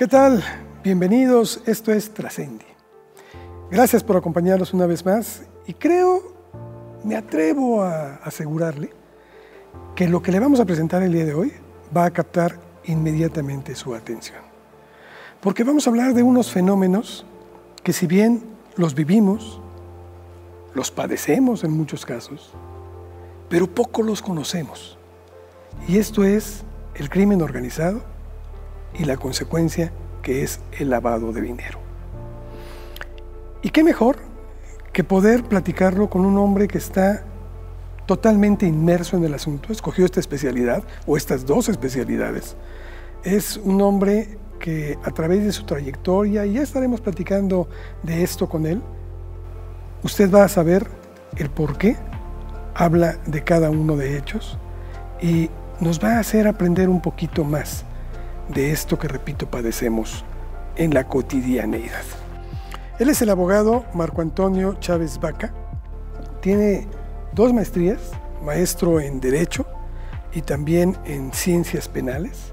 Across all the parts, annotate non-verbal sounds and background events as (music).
¿Qué tal? Bienvenidos, esto es Trascendi. Gracias por acompañarnos una vez más y creo, me atrevo a asegurarle que lo que le vamos a presentar el día de hoy va a captar inmediatamente su atención. Porque vamos a hablar de unos fenómenos que si bien los vivimos, los padecemos en muchos casos, pero poco los conocemos. Y esto es el crimen organizado y la consecuencia que es el lavado de dinero. ¿Y qué mejor que poder platicarlo con un hombre que está totalmente inmerso en el asunto, escogió esta especialidad o estas dos especialidades. Es un hombre que a través de su trayectoria, y ya estaremos platicando de esto con él, usted va a saber el por qué habla de cada uno de ellos y nos va a hacer aprender un poquito más de esto que, repito, padecemos en la cotidianeidad. Él es el abogado Marco Antonio Chávez Vaca. Tiene dos maestrías, maestro en Derecho y también en Ciencias Penales,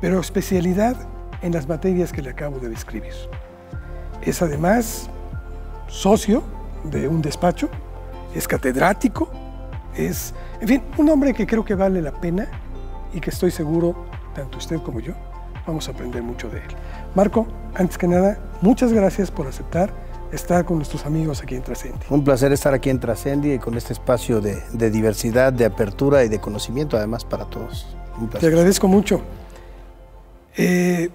pero especialidad en las materias que le acabo de describir. Es además socio de un despacho, es catedrático, es, en fin, un hombre que creo que vale la pena y que estoy seguro, tanto usted como yo, vamos a aprender mucho de él. Marco, antes que nada, muchas gracias por aceptar estar con nuestros amigos aquí en Trascendi. Un placer estar aquí en Trascendi y con este espacio de, diversidad, de apertura y de conocimiento además para todos. Te agradezco mucho. Eh,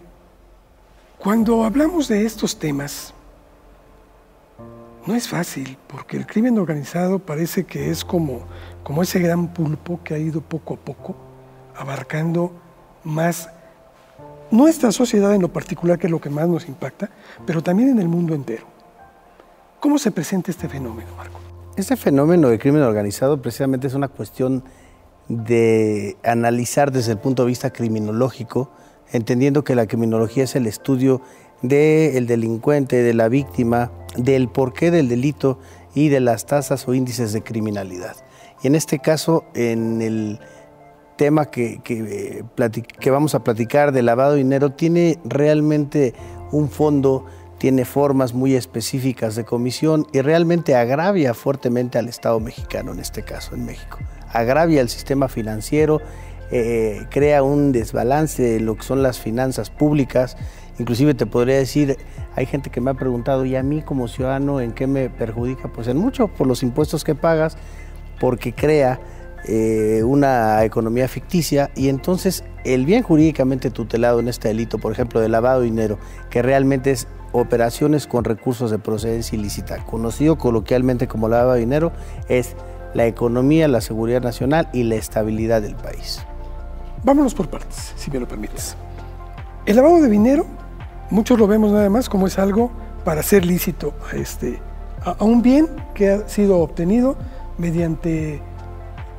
cuando hablamos de estos temas, no es fácil, porque el crimen organizado parece que es como, como ese gran pulpo que ha ido poco a poco abarcando más nuestra sociedad en lo particular, que es lo que más nos impacta, pero también en el mundo entero. ¿Cómo se presenta este fenómeno, Marco? Este fenómeno de crimen organizado precisamente es una cuestión de analizar desde el punto de vista criminológico, entendiendo que la criminología es el estudio del delincuente, de la víctima, del porqué del delito y de las tasas o índices de criminalidad. Y en este caso, en el tema que, que, que vamos a platicar de lavado de dinero, tiene realmente un fondo tiene formas muy específicas de comisión y realmente agravia fuertemente al Estado mexicano, en este caso, en México. Agravia el sistema financiero, eh, crea un desbalance de lo que son las finanzas públicas. Inclusive te podría decir, hay gente que me ha preguntado, ¿y a mí como ciudadano en qué me perjudica? Pues en mucho, por los impuestos que pagas, porque crea eh, una economía ficticia y entonces el bien jurídicamente tutelado en este delito, por ejemplo, de lavado de dinero, que realmente es operaciones con recursos de procedencia ilícita, conocido coloquialmente como lavado de dinero, es la economía, la seguridad nacional y la estabilidad del país. Vámonos por partes, si me lo permites. El lavado de dinero, muchos lo vemos nada más como es algo para ser lícito a, este, a un bien que ha sido obtenido mediante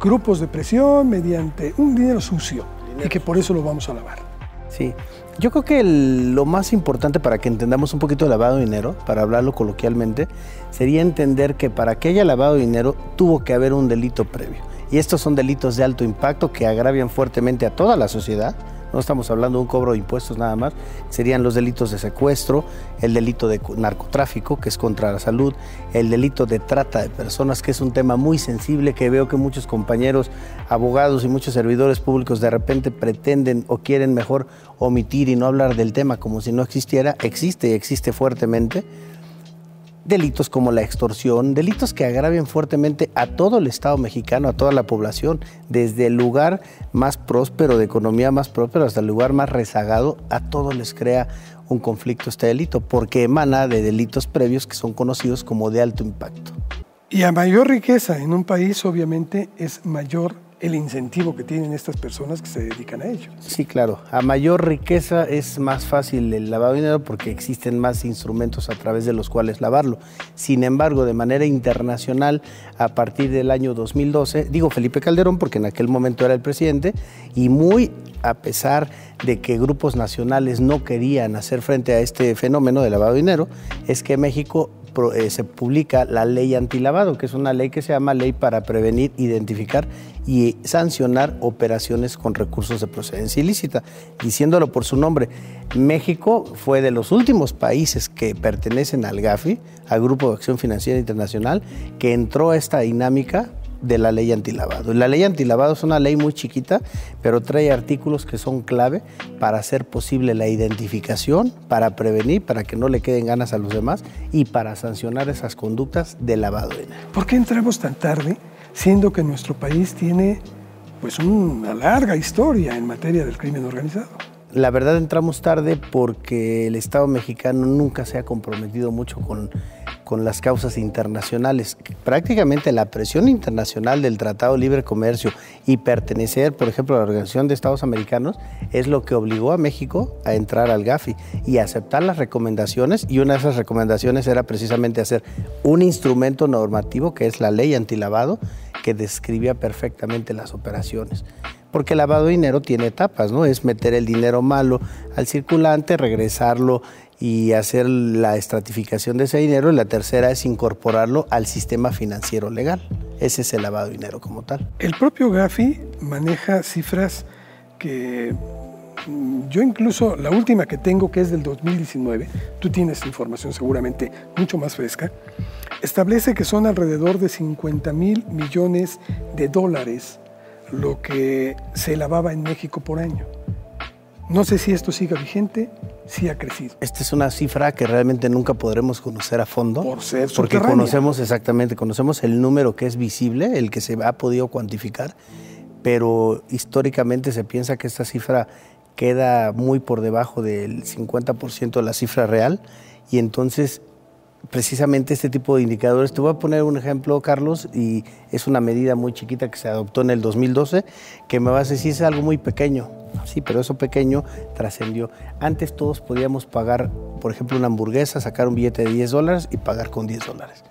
grupos de presión, mediante un dinero sucio y que por eso lo vamos a lavar. Sí, yo creo que lo más importante para que entendamos un poquito de lavado de dinero, para hablarlo coloquialmente, sería entender que para que haya lavado de dinero tuvo que haber un delito previo. Y estos son delitos de alto impacto que agravian fuertemente a toda la sociedad, no estamos hablando de un cobro de impuestos nada más, serían los delitos de secuestro, el delito de narcotráfico, que es contra la salud, el delito de trata de personas, que es un tema muy sensible que veo que muchos compañeros, abogados y muchos servidores públicos de repente pretenden o quieren mejor omitir y no hablar del tema como si no existiera, existe y existe fuertemente delitos como la extorsión, delitos que agravian fuertemente a todo el Estado mexicano, a toda la población, desde el lugar más próspero, de economía más próspera, hasta el lugar más rezagado, a todos les crea un conflicto este delito, porque emana de delitos previos que son conocidos como de alto impacto. Y a mayor riqueza en un país, obviamente, es mayor el incentivo que tienen estas personas que se dedican a ello. Sí, claro. A mayor riqueza es más fácil el lavado de dinero porque existen más instrumentos a través de los cuales lavarlo. Sin embargo, de manera internacional, a partir del año 2012, digo Felipe Calderón porque en aquel momento era el presidente, y muy a pesar de que grupos nacionales no querían hacer frente a este fenómeno de lavado de dinero, es que México eh, se publica la ley antilavado, que es una ley que se llama Ley para Prevenir, Identificar y Sancionar Operaciones con Recursos de Procedencia Ilícita. Diciéndolo por su nombre, México fue de los últimos países que pertenecen al GAFI, al Grupo de Acción Financiera Internacional, que entró a esta dinámica de la ley antilavado. La ley antilavado es una ley muy chiquita, pero trae artículos que son clave para hacer posible la identificación, para prevenir, para que no le queden ganas a los demás y para sancionar esas conductas de lavado de dinero. ¿Por qué entramos tan tarde, siendo que nuestro país tiene pues una larga historia en materia del crimen organizado? La verdad entramos tarde porque el Estado mexicano nunca se ha comprometido mucho con con las causas internacionales. Prácticamente la presión internacional del Tratado Libre Comercio y pertenecer, por ejemplo, a la Organización de Estados Americanos es lo que obligó a México a entrar al GAFI y aceptar las recomendaciones y una de esas recomendaciones era precisamente hacer un instrumento normativo que es la ley antilavado que describía perfectamente las operaciones porque el lavado de dinero tiene etapas, ¿no? Es meter el dinero malo al circulante, regresarlo y hacer la estratificación de ese dinero. Y la tercera es incorporarlo al sistema financiero legal. Ese es el lavado de dinero como tal. El propio Gafi maneja cifras que mm, yo incluso, la última que tengo, que es del 2019, tú tienes información seguramente mucho más fresca, establece que son alrededor de 50 mil millones de dólares lo que se lavaba en México por año. No sé si esto siga vigente, sí ha crecido. Esta es una cifra que realmente nunca podremos conocer a fondo. Por ser Porque conocemos exactamente, conocemos el número que es visible, el que se ha podido cuantificar, pero históricamente se piensa que esta cifra queda muy por debajo del 50% de la cifra real y entonces precisamente este tipo de indicadores. Te voy a poner un ejemplo, Carlos, y es una medida muy chiquita que se adoptó en el 2012, que me vas a decir es algo muy pequeño. Sí, pero eso pequeño trascendió. Antes todos podíamos pagar, por ejemplo, una hamburguesa, sacar un billete de 10 dólares y pagar con 10 dólares.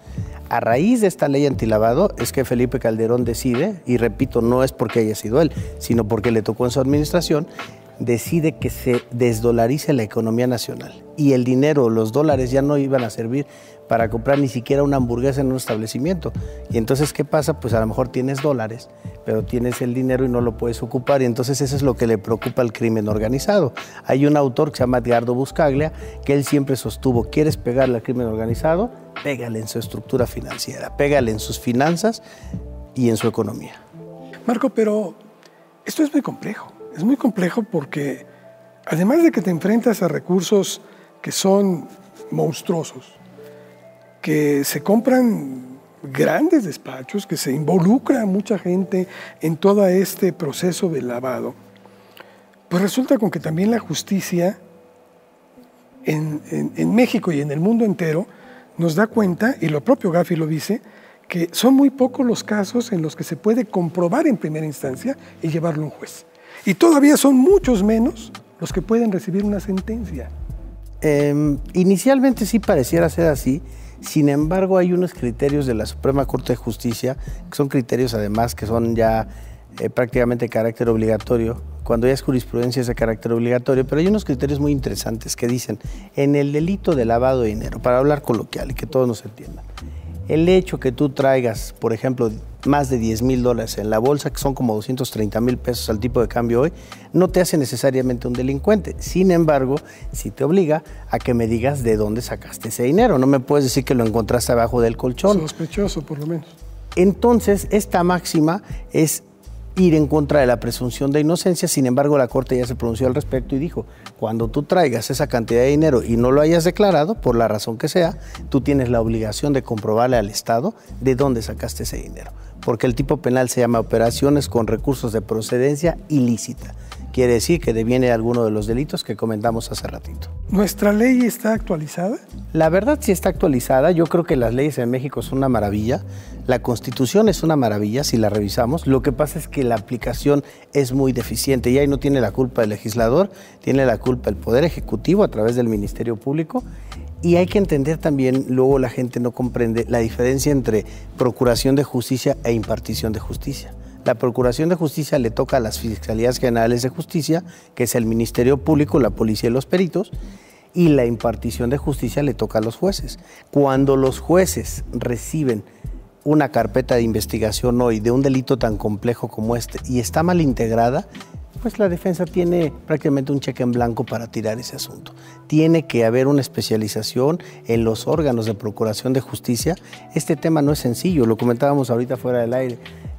A raíz de esta ley antilavado es que Felipe Calderón decide, y repito, no es porque haya sido él, sino porque le tocó en su administración, decide que se desdolarice la economía nacional y el dinero, los dólares ya no iban a servir para comprar ni siquiera una hamburguesa en un establecimiento. Y entonces, ¿qué pasa? Pues a lo mejor tienes dólares, pero tienes el dinero y no lo puedes ocupar. Y entonces eso es lo que le preocupa al crimen organizado. Hay un autor que se llama Edgardo Buscaglia, que él siempre sostuvo, ¿quieres pegarle al crimen organizado? Pégale en su estructura financiera, pégale en sus finanzas y en su economía. Marco, pero esto es muy complejo. Es muy complejo porque además de que te enfrentas a recursos que son monstruosos, que se compran grandes despachos, que se involucra mucha gente en todo este proceso de lavado, pues resulta con que también la justicia en, en México y en el mundo entero nos da cuenta, y lo propio Gafi lo dice, que son muy pocos los casos en los que se puede comprobar en primera instancia y llevarlo a un juez. Y todavía son muchos menos los que pueden recibir una sentencia. Em, inicialmente sí pareciera ser así, sin embargo hay unos criterios de la Suprema Corte de Justicia, que son criterios además que son ya eh, prácticamente de carácter obligatorio, cuando ya es jurisprudencia es de carácter obligatorio, pero hay unos criterios muy interesantes que dicen, en el delito de lavado de dinero, para hablar coloquial y que todos nos entiendan, el hecho que tú traigas, por ejemplo, más de 10 mil dólares en la bolsa, que son como 230 mil pesos al tipo de cambio hoy, no te hace necesariamente un delincuente. Sin embargo, sí te obliga a que me digas de dónde sacaste ese dinero. No me puedes decir que lo encontraste abajo del colchón. Sospechoso, por lo menos. Entonces, esta máxima es ir en contra de la presunción de inocencia, sin embargo la Corte ya se pronunció al respecto y dijo, cuando tú traigas esa cantidad de dinero y no lo hayas declarado, por la razón que sea, tú tienes la obligación de comprobarle al Estado de dónde sacaste ese dinero, porque el tipo penal se llama operaciones con recursos de procedencia ilícita. Quiere decir que deviene alguno de los delitos que comentamos hace ratito. ¿Nuestra ley está actualizada? La verdad sí está actualizada. Yo creo que las leyes en México son una maravilla. La constitución es una maravilla si la revisamos. Lo que pasa es que la aplicación es muy deficiente y ahí no tiene la culpa el legislador, tiene la culpa el Poder Ejecutivo a través del Ministerio Público. Y hay que entender también, luego la gente no comprende la diferencia entre procuración de justicia e impartición de justicia. La Procuración de Justicia le toca a las Fiscalías Generales de Justicia, que es el Ministerio Público, la Policía y los peritos, y la impartición de justicia le toca a los jueces. Cuando los jueces reciben una carpeta de investigación hoy de un delito tan complejo como este y está mal integrada, pues la defensa tiene prácticamente un cheque en blanco para tirar ese asunto. Tiene que haber una especialización en los órganos de procuración de justicia. Este tema no es sencillo, lo comentábamos ahorita fuera del aire.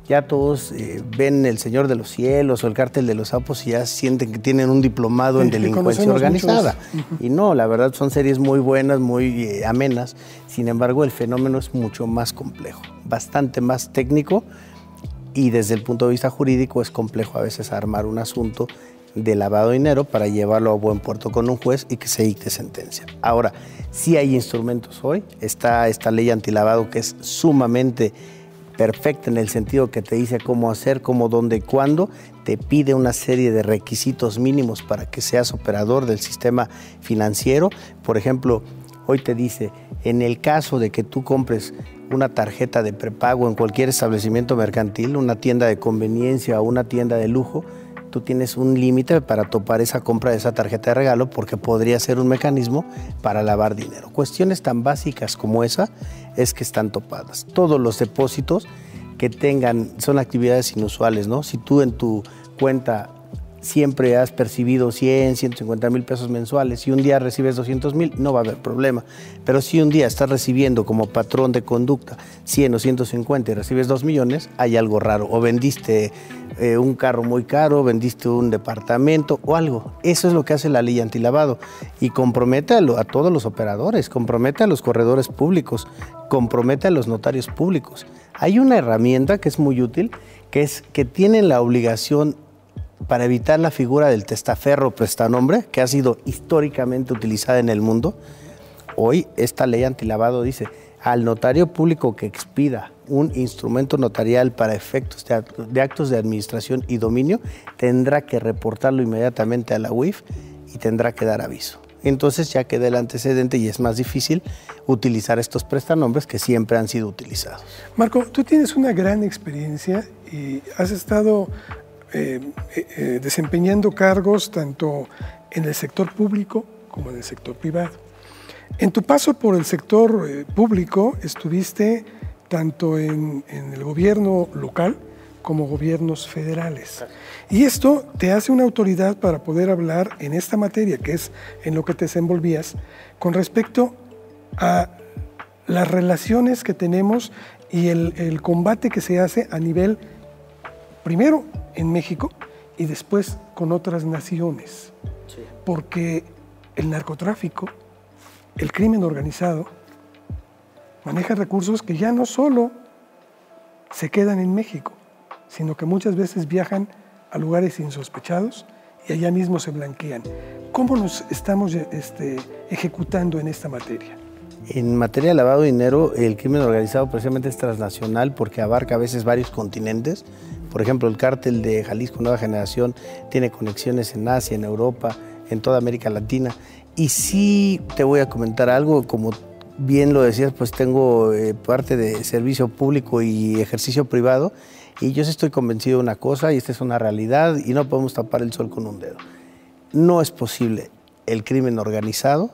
Ya todos eh, ven El Señor de los Cielos o El Cártel de los Sapos y ya sienten que tienen un diplomado en (laughs) delincuencia organizada. Y no, la verdad son series muy buenas, muy eh, amenas. Sin embargo, el fenómeno es mucho más complejo, bastante más técnico y desde el punto de vista jurídico es complejo a veces armar un asunto de lavado de dinero para llevarlo a buen puerto con un juez y que se dicte sentencia. Ahora, sí hay instrumentos hoy, está esta ley antilavado que es sumamente perfecta en el sentido que te dice cómo hacer, cómo, dónde, cuándo, te pide una serie de requisitos mínimos para que seas operador del sistema financiero. Por ejemplo, hoy te dice, en el caso de que tú compres una tarjeta de prepago en cualquier establecimiento mercantil, una tienda de conveniencia o una tienda de lujo, tú tienes un límite para topar esa compra de esa tarjeta de regalo porque podría ser un mecanismo para lavar dinero. Cuestiones tan básicas como esa es que están topadas. Todos los depósitos que tengan son actividades inusuales, ¿no? Si tú en tu cuenta siempre has percibido 100, 150 mil pesos mensuales y un día recibes 200 mil, no va a haber problema. Pero si un día estás recibiendo como patrón de conducta 100 o 150 y recibes 2 millones, hay algo raro. O vendiste eh, un carro muy caro, vendiste un departamento o algo. Eso es lo que hace la ley antilavado y compromete a, a todos los operadores, compromete a los corredores públicos, compromete a los notarios públicos. Hay una herramienta que es muy útil, que es que tienen la obligación para evitar la figura del testaferro prestanombre, que ha sido históricamente utilizada en el mundo, hoy esta ley antilavado dice, al notario público que expida un instrumento notarial para efectos de, actos de administración y dominio, tendrá que reportarlo inmediatamente a la UIF y tendrá que dar aviso. Entonces ya queda el antecedente y es más difícil utilizar estos prestanombres que siempre han sido utilizados. Marco, tú tienes una gran experiencia y has estado eh, eh, eh, desempeñando cargos tanto en el sector público como en el sector privado. En tu paso por el sector público estuviste tanto en, en, el gobierno local como gobiernos federales. Y esto te hace una autoridad para poder hablar en esta materia, que es en lo que te desenvolvías, con respecto a las relaciones que tenemos y el combate que se hace a nivel, primero, en México y después con otras naciones. Porque el narcotráfico, el crimen organizado, maneja recursos que ya no solo se quedan en México, sino que muchas veces viajan a lugares insospechados y allá mismo se blanquean. ¿Cómo nos estamos este, ejecutando en esta materia? En materia de lavado de dinero, el crimen organizado precisamente es transnacional porque abarca a veces varios continentes. Por ejemplo, el cártel de Jalisco Nueva Generación tiene conexiones en Asia, en Europa, en toda América Latina. Y sí te voy a comentar algo, como bien lo decías, pues tengo eh, parte de servicio público y ejercicio privado. Y yo estoy convencido de una cosa, y esta es una realidad, y no podemos tapar el sol con un dedo. No es posible el crimen organizado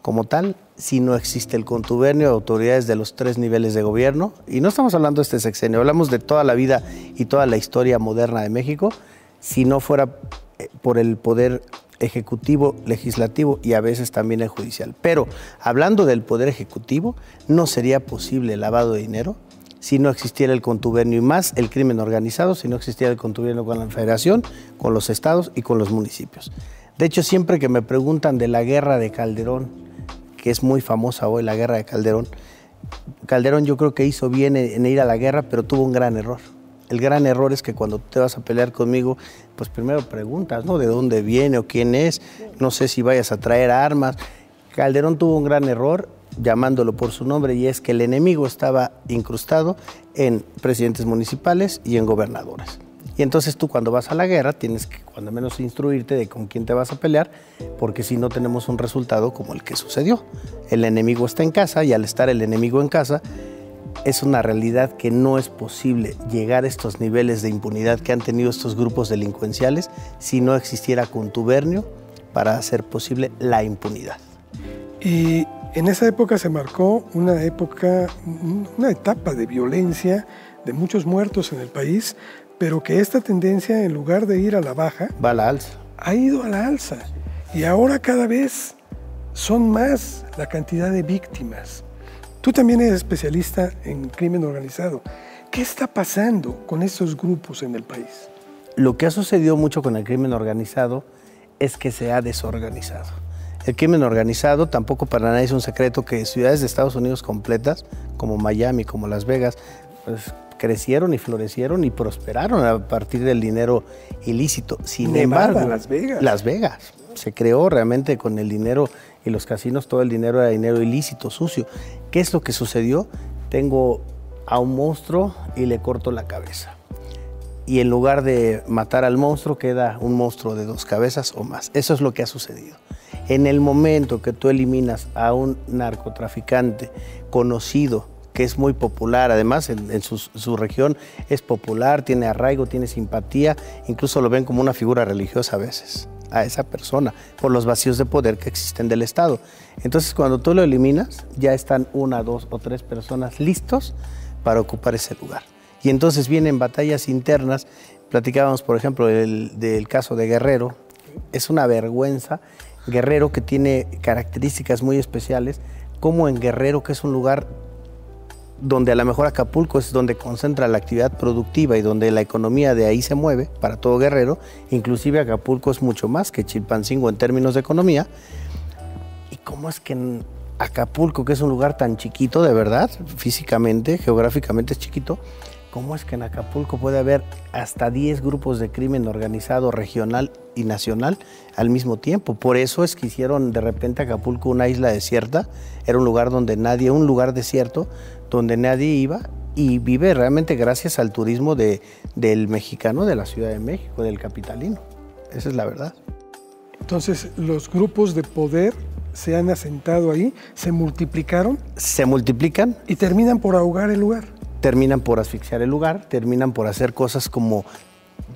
como tal si no existe el contubernio de autoridades de los tres niveles de gobierno. Y no estamos hablando de este sexenio, hablamos de toda la vida y toda la historia moderna de México, si no fuera eh, por el poder ejecutivo, legislativo y a veces también el judicial. Pero hablando del poder ejecutivo, no sería posible el lavado de dinero si no existiera el contubernio y más el crimen organizado, si no existiera el contubernio con la federación, con los estados y con los municipios. De hecho, siempre que me preguntan de la guerra de Calderón, que es muy famosa hoy, la guerra de Calderón. Calderón yo creo que hizo bien en ir a la guerra, pero tuvo un gran error. El gran error es que cuando te vas a pelear conmigo, pues primero preguntas, ¿no? ¿De dónde viene o quién es? No sé si vayas a traer armas. Calderón tuvo un gran error llamándolo por su nombre y es que el enemigo estaba incrustado en presidentes municipales y en gobernadores. Y entonces tú cuando vas a la guerra tienes que cuando menos instruirte de con quién te vas a pelear, porque si no tenemos un resultado como el que sucedió. El enemigo está en casa y al estar el enemigo en casa, es una realidad que no es posible llegar a estos niveles de impunidad que han tenido estos grupos delincuenciales si no existiera contubernio para hacer posible la impunidad. Y en esa época se marcó una época, una etapa de violencia, de muchos muertos en el país, pero que esta tendencia, en lugar de ir a la baja, va a la alza. Ha ido a la alza. Y ahora cada vez son más la cantidad de víctimas. Tú también eres especialista en crimen organizado. ¿Qué está pasando con estos grupos en el país? Lo que ha sucedido mucho con el crimen organizado es que se ha desorganizado. El crimen organizado tampoco para nadie es un secreto que ciudades de Estados Unidos completas, como Miami, como Las Vegas, pues crecieron y florecieron y prosperaron a partir del dinero ilícito. Sin embargo, Las Vegas. Las Vegas. Se creó realmente con el dinero y los casinos, todo el dinero era dinero ilícito, sucio. ¿Qué es lo que sucedió? Tengo a un monstruo y le corto la cabeza. Y en lugar de matar al monstruo, queda un monstruo de dos cabezas o más. Eso es lo que ha sucedido. En el momento que tú eliminas a un narcotraficante conocido, que es muy popular, además en, su, región es popular, tiene arraigo, tiene simpatía, incluso lo ven como una figura religiosa a veces a esa persona por los vacíos de poder que existen del Estado. Entonces cuando tú lo eliminas, ya están una, dos o tres personas listos para ocupar ese lugar. Y entonces vienen batallas internas. Platicábamos, por ejemplo, del caso de Guerrero. Es una vergüenza. Guerrero que tiene características muy especiales, como en Guerrero, que es un lugar donde a lo mejor Acapulco es donde concentra la actividad productiva y donde la economía de ahí se mueve para todo Guerrero, inclusive Acapulco es mucho más que Chilpancingo en términos de economía. ¿Y cómo es que Acapulco, que es un lugar tan chiquito de verdad, físicamente, geográficamente es chiquito, ¿cómo es que en Acapulco puede haber hasta 10 grupos de crimen organizado regional y nacional al mismo tiempo? Por eso es que hicieron de repente Acapulco una isla desierta, era un lugar donde nadie, un lugar desierto, donde nadie iba y vive realmente gracias al turismo de, del mexicano de la Ciudad de México, del capitalino. Esa es la verdad. Entonces, los grupos de poder se han asentado ahí, se multiplicaron. Se multiplican. Y terminan por ahogar el lugar. Terminan por asfixiar el lugar, terminan por hacer cosas como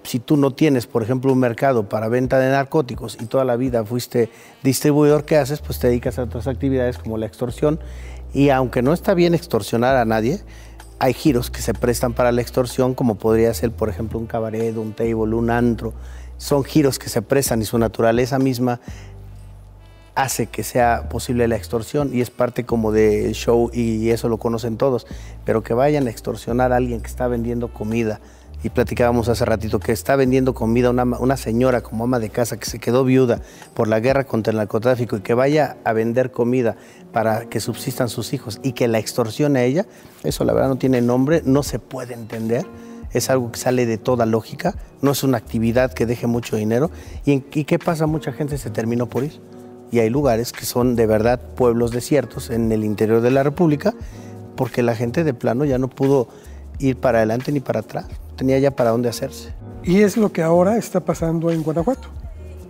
si tú no tienes, por ejemplo, un mercado para venta de narcóticos y toda la vida fuiste distribuidor, ¿qué haces? Pues te dedicas a otras actividades como la extorsión. Y aunque no está bien extorsionar a nadie, hay giros que se prestan para la extorsión, como podría ser, por ejemplo, un cabaret, un table, un antro. Son giros que se prestan y su naturaleza misma hace que sea posible la extorsión y es parte como del show y eso lo conocen todos, pero que vayan a extorsionar a alguien que está vendiendo comida y platicábamos hace ratito que está vendiendo comida una, una señora como ama de casa que se quedó viuda por la guerra contra el narcotráfico y que vaya a vender comida para que subsistan sus hijos y que la extorsione a ella, eso la verdad no tiene nombre, no se puede entender es algo que sale de toda lógica, no es una actividad que deje mucho dinero. ¿Y, ¿Y, qué pasa? Mucha gente se terminó por ir y hay lugares que son de verdad pueblos desiertos en el interior de la República, porque la gente de plano ya no pudo ir para adelante ni para atrás, tenía ya para dónde hacerse. Y es lo que ahora está pasando en Guanajuato.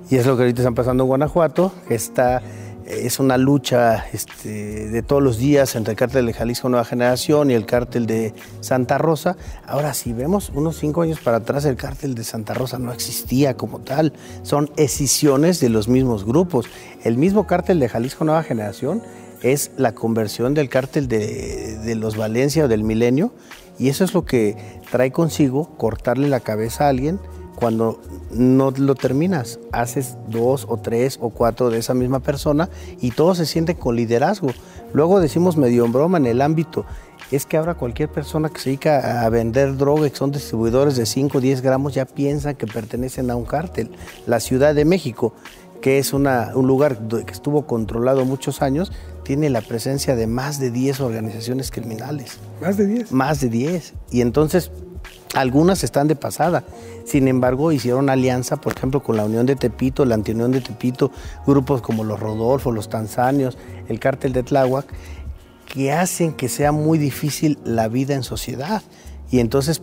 Y es lo que ahorita está pasando en Guanajuato, está es una lucha este, de todos los días entre el cártel de Jalisco Nueva Generación y el cártel de Santa Rosa. Ahora, si vemos unos cinco años para atrás, el cártel de Santa Rosa no existía como tal. Son escisiones de los mismos grupos. El mismo cártel de Jalisco Nueva Generación es la conversión del cártel de, de los Valencia o del Milenio y eso es lo que trae consigo cortarle la cabeza a alguien cuando no lo terminas, haces dos o tres o cuatro de esa misma persona y todo se siente con liderazgo. Luego decimos medio en broma en el ámbito, es que ahora cualquier persona que se dedica a vender droga, que son distribuidores de 5 o 10 gramos, ya piensan que pertenecen a un cártel. La Ciudad de México, que es una, un lugar que estuvo controlado muchos años, tiene la presencia de más de 10 organizaciones criminales. ¿Más de 10? Más de 10. Y entonces algunas están de pasada. Sin embargo, hicieron alianza, por ejemplo, con la Unión de Tepito, la Antiunión de Tepito, grupos como los Rodolfo, los Tanzanios, el Cártel de Tláhuac, que hacen que sea muy difícil la vida en sociedad. Y entonces,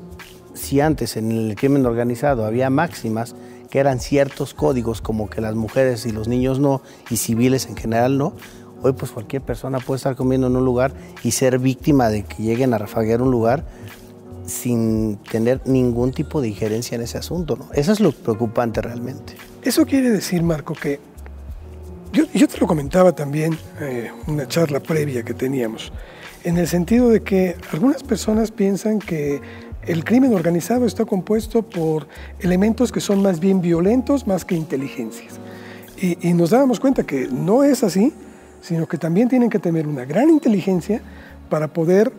si antes en el crimen organizado había máximas, que eran ciertos códigos como que las mujeres y los niños no, y civiles en general no, hoy pues cualquier persona puede estar comiendo en un lugar y ser víctima de que lleguen a rafaguear un lugar sin tener ningún tipo de injerencia en ese asunto. Eso es lo preocupante realmente. Eso quiere decir, Marco, que Yo, yo te lo comentaba también, eh, una charla previa que teníamos, en el sentido de que algunas personas piensan que el crimen organizado está compuesto por elementos que son más bien violentos más que inteligencias. Y, y, nos dábamos cuenta que no es así, sino que también tienen que tener una gran inteligencia para poder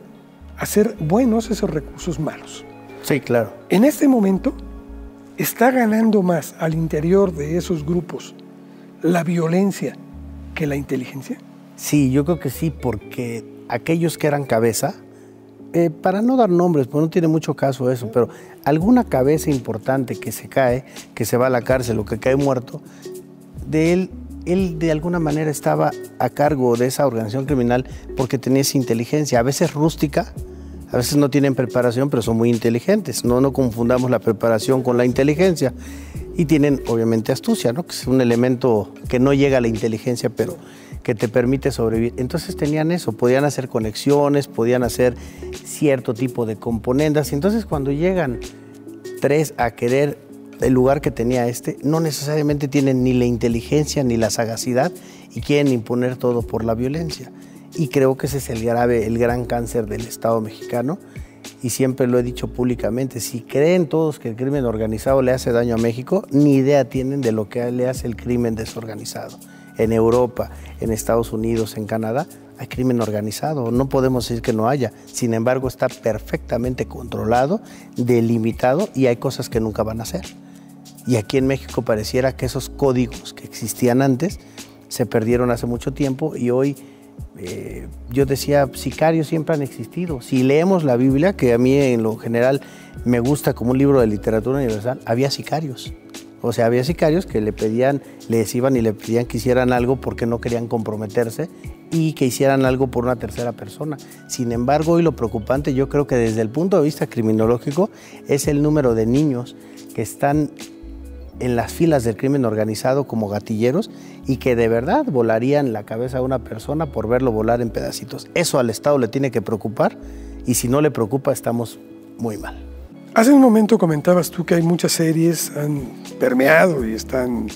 hacer buenos esos recursos malos. Sí, claro. En este momento está ganando más al interior de esos grupos la violencia que la inteligencia. Sí, yo creo que sí, porque aquellos que eran cabeza, eh, para no dar nombres, pues no tiene mucho caso eso, pero alguna cabeza importante que se cae, que se va a la cárcel o que cae muerto, de él, él de alguna manera estaba a cargo de esa organización criminal porque tenía esa inteligencia, a veces rústica, a veces no tienen preparación, pero son muy inteligentes. No, no confundamos la preparación con la inteligencia. Y tienen, obviamente, astucia, ¿no? que es un elemento que no llega a la inteligencia, pero que te permite sobrevivir. Entonces tenían eso, podían hacer conexiones, podían hacer cierto tipo de componendas. Entonces cuando llegan tres a querer el lugar que tenía este, no necesariamente tienen ni la inteligencia ni la sagacidad y quieren imponer todo por la violencia y creo que ese es el grave, el gran cáncer del Estado mexicano y siempre lo he dicho públicamente, si creen todos que el crimen organizado le hace daño a México, ni idea tienen de lo que le hace el crimen desorganizado. En Europa, en Estados Unidos, en Canadá, hay crimen organizado, no podemos decir que no haya, sin embargo está perfectamente controlado, delimitado y hay cosas que nunca van a hacer. Y aquí en México pareciera que esos códigos que existían antes se perdieron hace mucho tiempo y hoy eh, yo decía, sicarios siempre han existido. Si leemos la Biblia, que a mí en lo general me gusta como un libro de literatura universal, había sicarios. O sea, había sicarios que le pedían, les iban y le pedían que hicieran algo porque no querían comprometerse y que hicieran algo por una tercera persona. Sin embargo, hoy lo preocupante yo creo que desde el punto de vista criminológico es el número de niños que están en las filas del crimen organizado como gatilleros y que de verdad volarían la cabeza a una persona por verlo volar en pedacitos. Eso al Estado le tiene que preocupar y si no le preocupa estamos muy mal. Hace un momento comentabas tú que hay muchas series, han permeado y están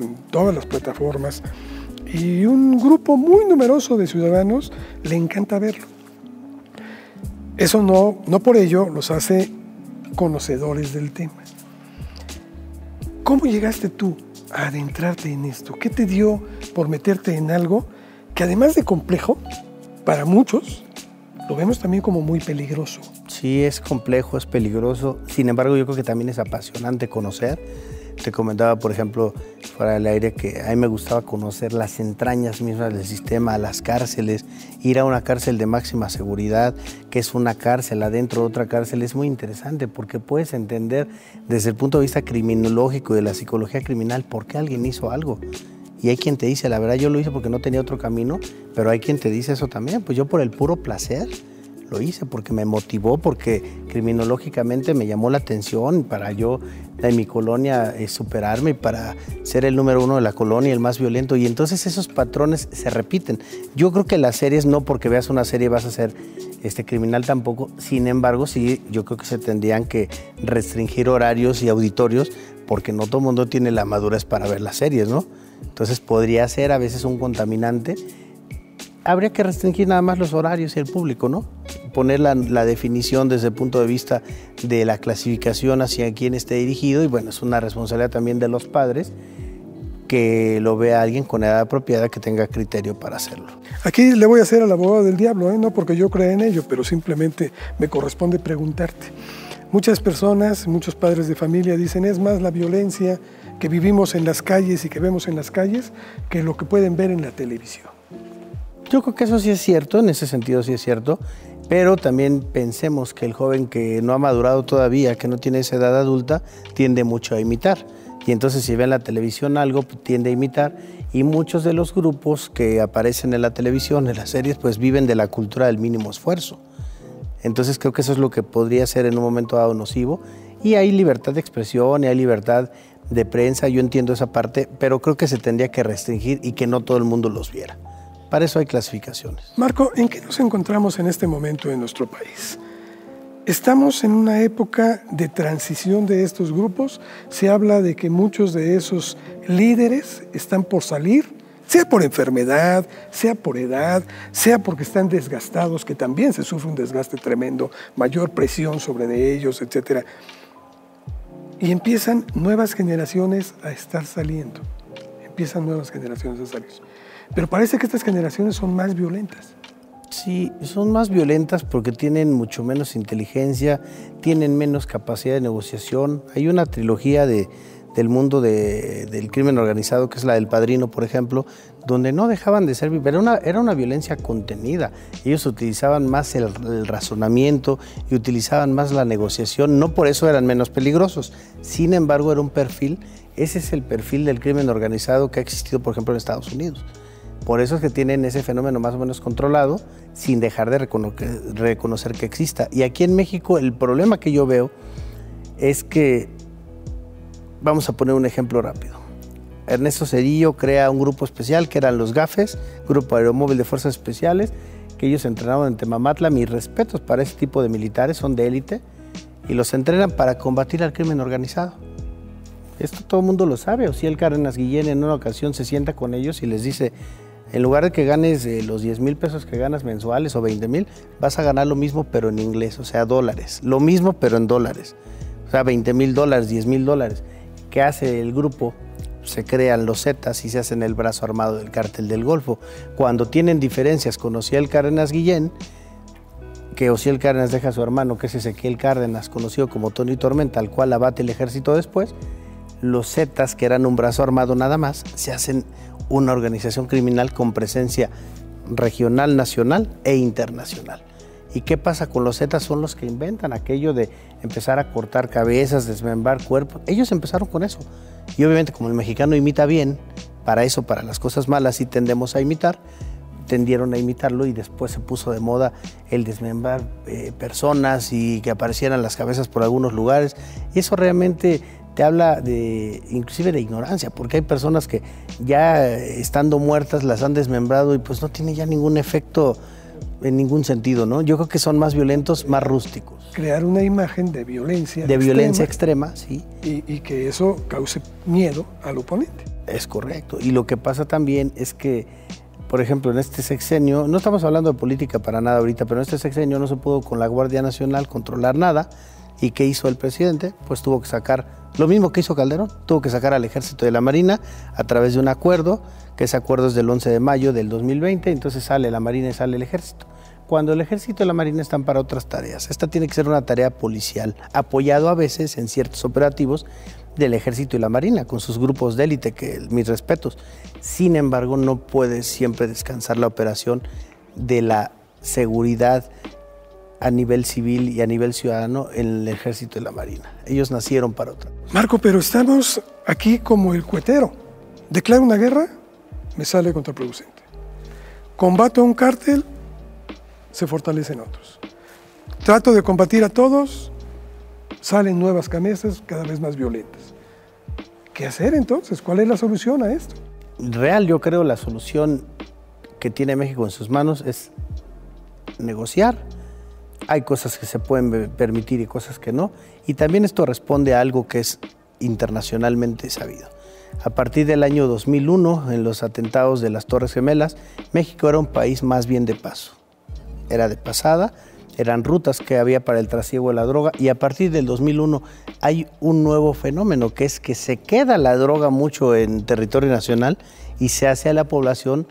en todas las plataformas y un grupo muy numeroso de ciudadanos le encanta verlo. Eso no, no por ello los hace conocedores del tema. ¿Cómo llegaste tú adentrarte en esto? ¿Qué te dio por meterte en algo que además de complejo, para muchos, lo vemos también como muy peligroso? Sí, es complejo, es peligroso. Sin embargo, yo creo que también es apasionante conocer te comentaba, por ejemplo, fuera del aire, que a mí me gustaba conocer las entrañas mismas del sistema, las cárceles, ir a una cárcel de máxima seguridad, que es una cárcel adentro de otra cárcel, es muy interesante porque puedes entender desde el punto de vista criminológico y de la psicología criminal por qué alguien hizo algo. Y hay quien te dice, la verdad yo lo hice porque no tenía otro camino, pero hay quien te dice eso también, pues yo por el puro placer lo hice porque me motivó, porque criminológicamente me llamó la atención para yo en mi colonia eh, superarme y para ser el número uno de la colonia, el más violento. Y entonces esos patrones se repiten. Yo creo que las series, no porque veas una serie vas a ser este, criminal tampoco. Sin embargo, sí, yo creo que se tendrían que restringir horarios y auditorios porque no todo el mundo tiene la madurez para ver las series, ¿no? Entonces podría ser a veces un contaminante habría que restringir nada más los horarios y el público, ¿no? Poner la, definición desde el punto de vista de la clasificación hacia quién esté dirigido y bueno, es una responsabilidad también de los padres que lo vea alguien con edad apropiada que tenga criterio para hacerlo. Aquí le voy a hacer al abogado del diablo, ¿eh? no porque yo crea en ello, pero simplemente me corresponde preguntarte. Muchas personas, muchos padres de familia dicen es más la violencia que vivimos en las calles y que vemos en las calles que lo que pueden ver en la televisión. Yo creo que eso sí es cierto, en ese sentido sí es cierto, pero también pensemos que el joven que no ha madurado todavía, que no tiene esa edad adulta, tiende mucho a imitar. Y entonces si ve en la televisión algo, pues, tiende a imitar. Y muchos de los grupos que aparecen en la televisión, en las series, pues viven de la cultura del mínimo esfuerzo. Entonces creo que eso es lo que podría ser en un momento dado nocivo. Y hay libertad de expresión y hay libertad de prensa, yo entiendo esa parte, pero creo que se tendría que restringir y que no todo el mundo los viera. Para eso hay clasificaciones. Marco, ¿en qué nos encontramos en este momento en nuestro país? Estamos en una época de transición de estos grupos. Se habla de que muchos de esos líderes están por salir sea por enfermedad, sea por edad, sea porque están desgastados, que también se sufre un desgaste tremendo, mayor presión sobre de ellos, etc. Y empiezan nuevas generaciones a estar saliendo, empiezan nuevas generaciones a salir. Pero parece que estas generaciones son más violentas. Sí, son más violentas porque tienen mucho menos inteligencia, tienen menos capacidad de negociación. Hay una trilogía de, del mundo del crimen organizado, que es la del padrino, por ejemplo, donde no dejaban de ser, pero una, era una violencia contenida. Ellos utilizaban más el, razonamiento y utilizaban más la negociación, no por eso eran menos peligrosos. Sin embargo, era un perfil, ese es el perfil del crimen organizado que ha existido, por ejemplo, en Estados Unidos. Por eso es que tienen ese fenómeno más o menos controlado sin dejar de reconocer que exista. Y aquí en México el problema que yo veo es que, vamos a poner un ejemplo rápido. Ernesto Cedillo crea un grupo especial que eran los GAFES, Grupo Aeromóvil de Fuerzas Especiales, que ellos entrenaban en Temamatla. Mis respetos para ese tipo de militares, son de élite, y los entrenan para combatir al crimen organizado. Esto todo el mundo lo sabe. O si el Cárdenas Guillén en una ocasión se sienta con ellos y les dice, en lugar de que ganes eh, los 10 mil pesos que ganas mensuales o 20 mil, vas a ganar lo mismo pero en inglés, o sea, dólares. Lo mismo pero en dólares. O sea, 20 mil dólares, 10 mil dólares. ¿Qué hace el grupo? Se crean los Zetas y se hacen el brazo armado del cártel del Golfo. Cuando tienen diferencias con Ociel Cárdenas Guillén, que Ociel Cárdenas deja a su hermano, que es Ezequiel Cárdenas, conocido como Tony Tormenta, al cual abate el ejército después, los Zetas, que eran un brazo armado nada más, se hacen una organización criminal con presencia regional, nacional e internacional. ¿Y qué pasa con los Zetas? Son los que inventan aquello de empezar a cortar cabezas, desmembrar cuerpos. Ellos empezaron con eso. Y obviamente como el mexicano imita bien, para eso, para las cosas malas sí tendemos a imitar, tendieron a imitarlo y después se puso de moda el desmembrar eh, personas y que aparecieran las cabezas por algunos lugares. Y eso realmente te habla de inclusive de ignorancia, porque hay personas que ya estando muertas las han desmembrado y pues no tiene ya ningún efecto en ningún sentido, ¿no? Yo creo que son más violentos, más rústicos. Crear una imagen de violencia. De extrema, violencia extrema, sí. Y, y que eso cause miedo al oponente. Es correcto. Y lo que pasa también es que, por ejemplo, en este sexenio, no estamos hablando de política para nada ahorita, pero en este sexenio no se pudo con la Guardia Nacional controlar nada. ¿Y qué hizo el presidente? Pues tuvo que sacar lo mismo que hizo Calderón, tuvo que sacar al ejército de la Marina a través de un acuerdo, que ese acuerdo es del 11 de mayo del 2020, entonces sale la Marina y sale el ejército. Cuando el ejército y la Marina están para otras tareas, esta tiene que ser una tarea policial, apoyado a veces en ciertos operativos del ejército y la Marina, con sus grupos de élite, que mis respetos. Sin embargo, no puede siempre descansar la operación de la seguridad a nivel civil y a nivel ciudadano en el ejército y la marina. Ellos nacieron para otra. Marco, pero estamos aquí como el cuetero. Declaro una guerra, me sale contraproducente. Combato a un cártel, se fortalecen otros. Trato de combatir a todos, salen nuevas camisas cada vez más violentas. ¿Qué hacer entonces? ¿Cuál es la solución a esto? Real, yo creo la solución que tiene México en sus manos es negociar hay cosas que se pueden permitir y cosas que no. Y también esto responde a algo que es internacionalmente sabido. A partir del año 2001, en los atentados de las Torres Gemelas, México era un país más bien de paso. Era de pasada, eran rutas que había para el trasiego de la droga y a partir del 2001 hay un nuevo fenómeno que es que se queda la droga mucho en territorio nacional y se hace a la población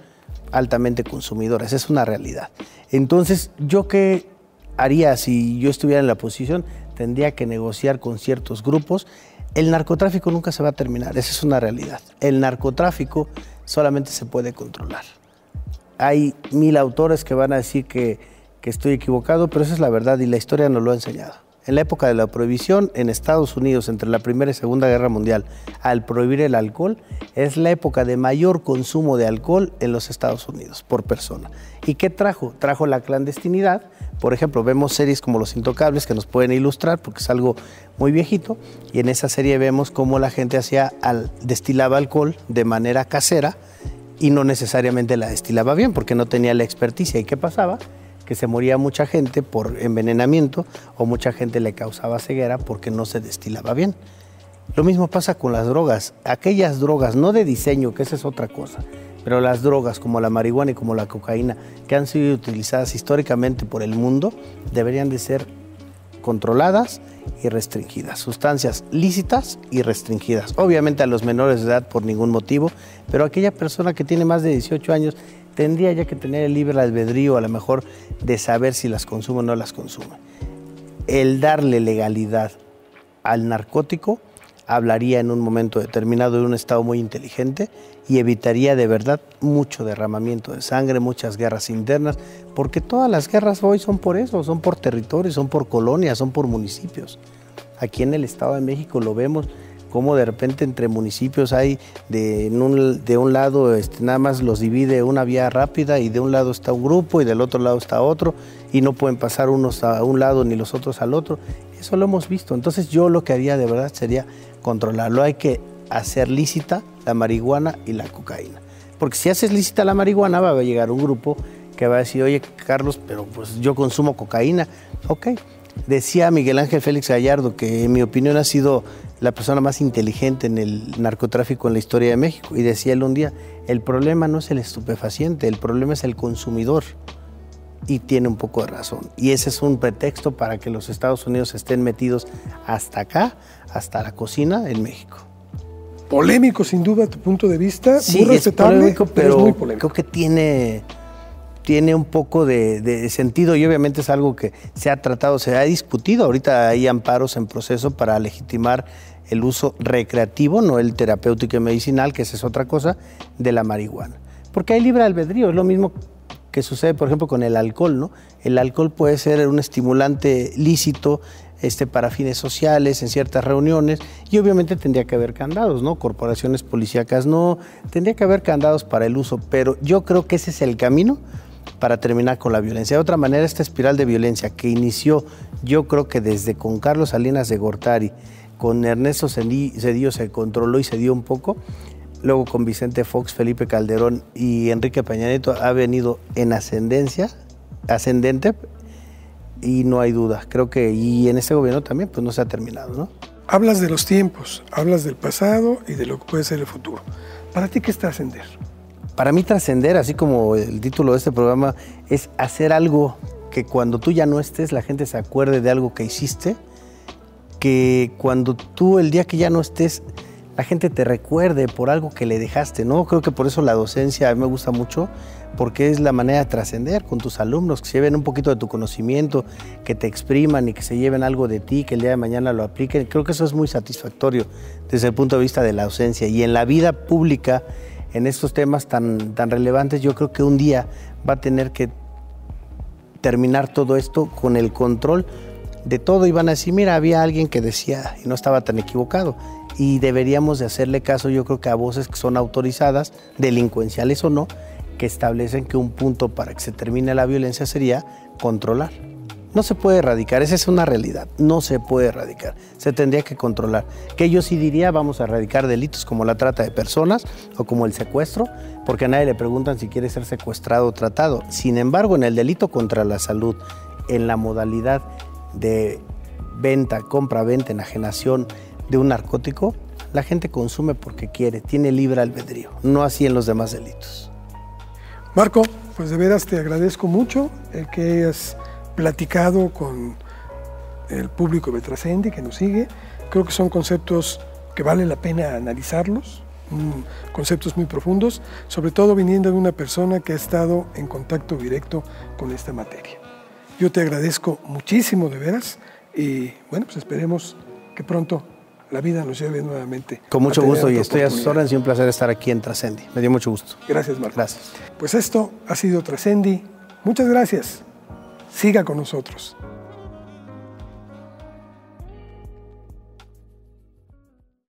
altamente consumidora. Es una realidad. Entonces, yo que haría si yo estuviera en la posición, tendría que negociar con ciertos grupos. El narcotráfico nunca se va a terminar, esa es una realidad. El narcotráfico solamente se puede controlar. Hay mil autores que van a decir que, que estoy equivocado, pero esa es la verdad y la historia nos lo ha enseñado. En la época de la prohibición en Estados Unidos, entre la Primera y Segunda Guerra Mundial, al prohibir el alcohol, es la época de mayor consumo de alcohol en los Estados Unidos por persona. ¿Y qué trajo? Trajo la clandestinidad. Por ejemplo, vemos series como Los Intocables que nos pueden ilustrar porque es algo muy viejito. Y en esa serie vemos cómo la gente hacía al, destilaba alcohol de manera casera y no necesariamente la destilaba bien porque no tenía la experticia. ¿Y qué pasaba? Que se moría mucha gente por envenenamiento o mucha gente le causaba ceguera porque no se destilaba bien. Lo mismo pasa con las drogas. Aquellas drogas, no de diseño, que esa es otra cosa, pero las drogas como la marihuana y como la cocaína, que han sido utilizadas históricamente por el mundo, deberían de ser controladas y restringidas. Sustancias lícitas y restringidas. Obviamente a los menores de edad por ningún motivo, pero aquella persona que tiene más de 18 años tendría ya que tener el libre albedrío a lo mejor de saber si las consume o no las consume. El darle legalidad al narcótico hablaría en un momento determinado de un Estado muy inteligente y evitaría de verdad mucho derramamiento de sangre, muchas guerras internas, porque todas las guerras hoy son por eso, son por territorios, son por colonias, son por municipios. Aquí en el Estado de México lo vemos como de repente entre municipios hay de, un, de un lado este, nada más los divide una vía rápida y de un lado está un grupo y del otro lado está otro y no pueden pasar unos a un lado ni los otros al otro. Eso lo hemos visto. Entonces yo lo que haría de verdad sería controlarlo. Hay que hacer lícita la marihuana y la cocaína. Porque si haces lícita la marihuana va a llegar un grupo que va a decir, oye Carlos, pero pues yo consumo cocaína. Ok. Decía Miguel Ángel Félix Gallardo que en mi opinión ha sido la persona más inteligente en el narcotráfico en la historia de México. Y decía él un día, el problema no es el estupefaciente, el problema es el consumidor y tiene un poco de razón. Y ese es un pretexto para que los Estados Unidos estén metidos hasta acá, hasta la cocina en México. Polémico, sin duda, tu punto de vista. Sí, muy respetable, polémico, pero, muy polémico. creo que tiene, tiene un poco de, sentido y obviamente es algo que se ha tratado, se ha discutido. Ahorita hay amparos en proceso para legitimar el uso recreativo, no el terapéutico y medicinal, que esa es otra cosa, de la marihuana. Porque hay libre albedrío, es lo mismo que sucede, por ejemplo, con el alcohol, ¿no? El alcohol puede ser un estimulante lícito este, para fines sociales, en ciertas reuniones, y obviamente tendría que haber candados, ¿no? Corporaciones policíacas no, tendría que haber candados para el uso, pero yo creo que ese es el camino para terminar con la violencia. De otra manera, esta espiral de violencia que inició, yo creo que desde con Carlos Salinas de Gortari, con Ernesto Cedillo se controló y se dio un poco, luego con Vicente Fox, Felipe Calderón y Enrique Peña Nieto ha venido en ascendencia, ascendente y no hay duda. Creo que y en este gobierno también pues no se ha terminado, ¿no? Hablas de los tiempos, hablas del pasado y de lo que puede ser el futuro. ¿Para ti qué es trascender? Para mí trascender, así como el título de este programa, es hacer algo que cuando tú ya no estés la gente se acuerde de algo que hiciste, que cuando tú el día que ya no estés la gente te recuerde por algo que le dejaste, ¿no? Creo que por eso la docencia a mí me gusta mucho, porque es la manera de trascender con tus alumnos, que se lleven un poquito de tu conocimiento, que te expriman y que se lleven algo de ti, que el día de mañana lo apliquen. Creo que eso es muy satisfactorio desde el punto de vista de la docencia. Y en la vida pública, en estos temas tan, tan relevantes, yo creo que un día va a tener que terminar todo esto con el control de todo y van a decir, mira, había alguien que decía y no estaba tan equivocado y deberíamos de hacerle caso yo creo que a voces que son autorizadas, delincuenciales o no, que establecen que un punto para que se termine la violencia sería controlar. No se puede erradicar, esa es una realidad, no se puede erradicar, se tendría que controlar. Que yo sí diría, vamos a erradicar delitos como la trata de personas o como el secuestro, porque a nadie le preguntan si quiere ser secuestrado o tratado. Sin embargo, en el delito contra la salud, en la modalidad de venta, compra, venta, enajenación, de un narcótico, la gente consume porque quiere, tiene libre albedrío, no así en los demás delitos. Marco, pues de veras te agradezco mucho el que hayas platicado con el público de Trascendi que nos sigue. Creo que son conceptos que vale la pena analizarlos, mm, conceptos muy profundos, sobre todo viniendo de una persona que ha estado en contacto directo con esta materia. Yo te agradezco muchísimo de veras y bueno, pues esperemos que pronto la vida nos lleve nuevamente. Con mucho gusto y estoy a sus órdenes y un placer estar aquí en Trascendi. Me dio mucho gusto. Gracias, Marco. Gracias. Pues esto ha sido Trascendi. Muchas gracias. Siga con nosotros.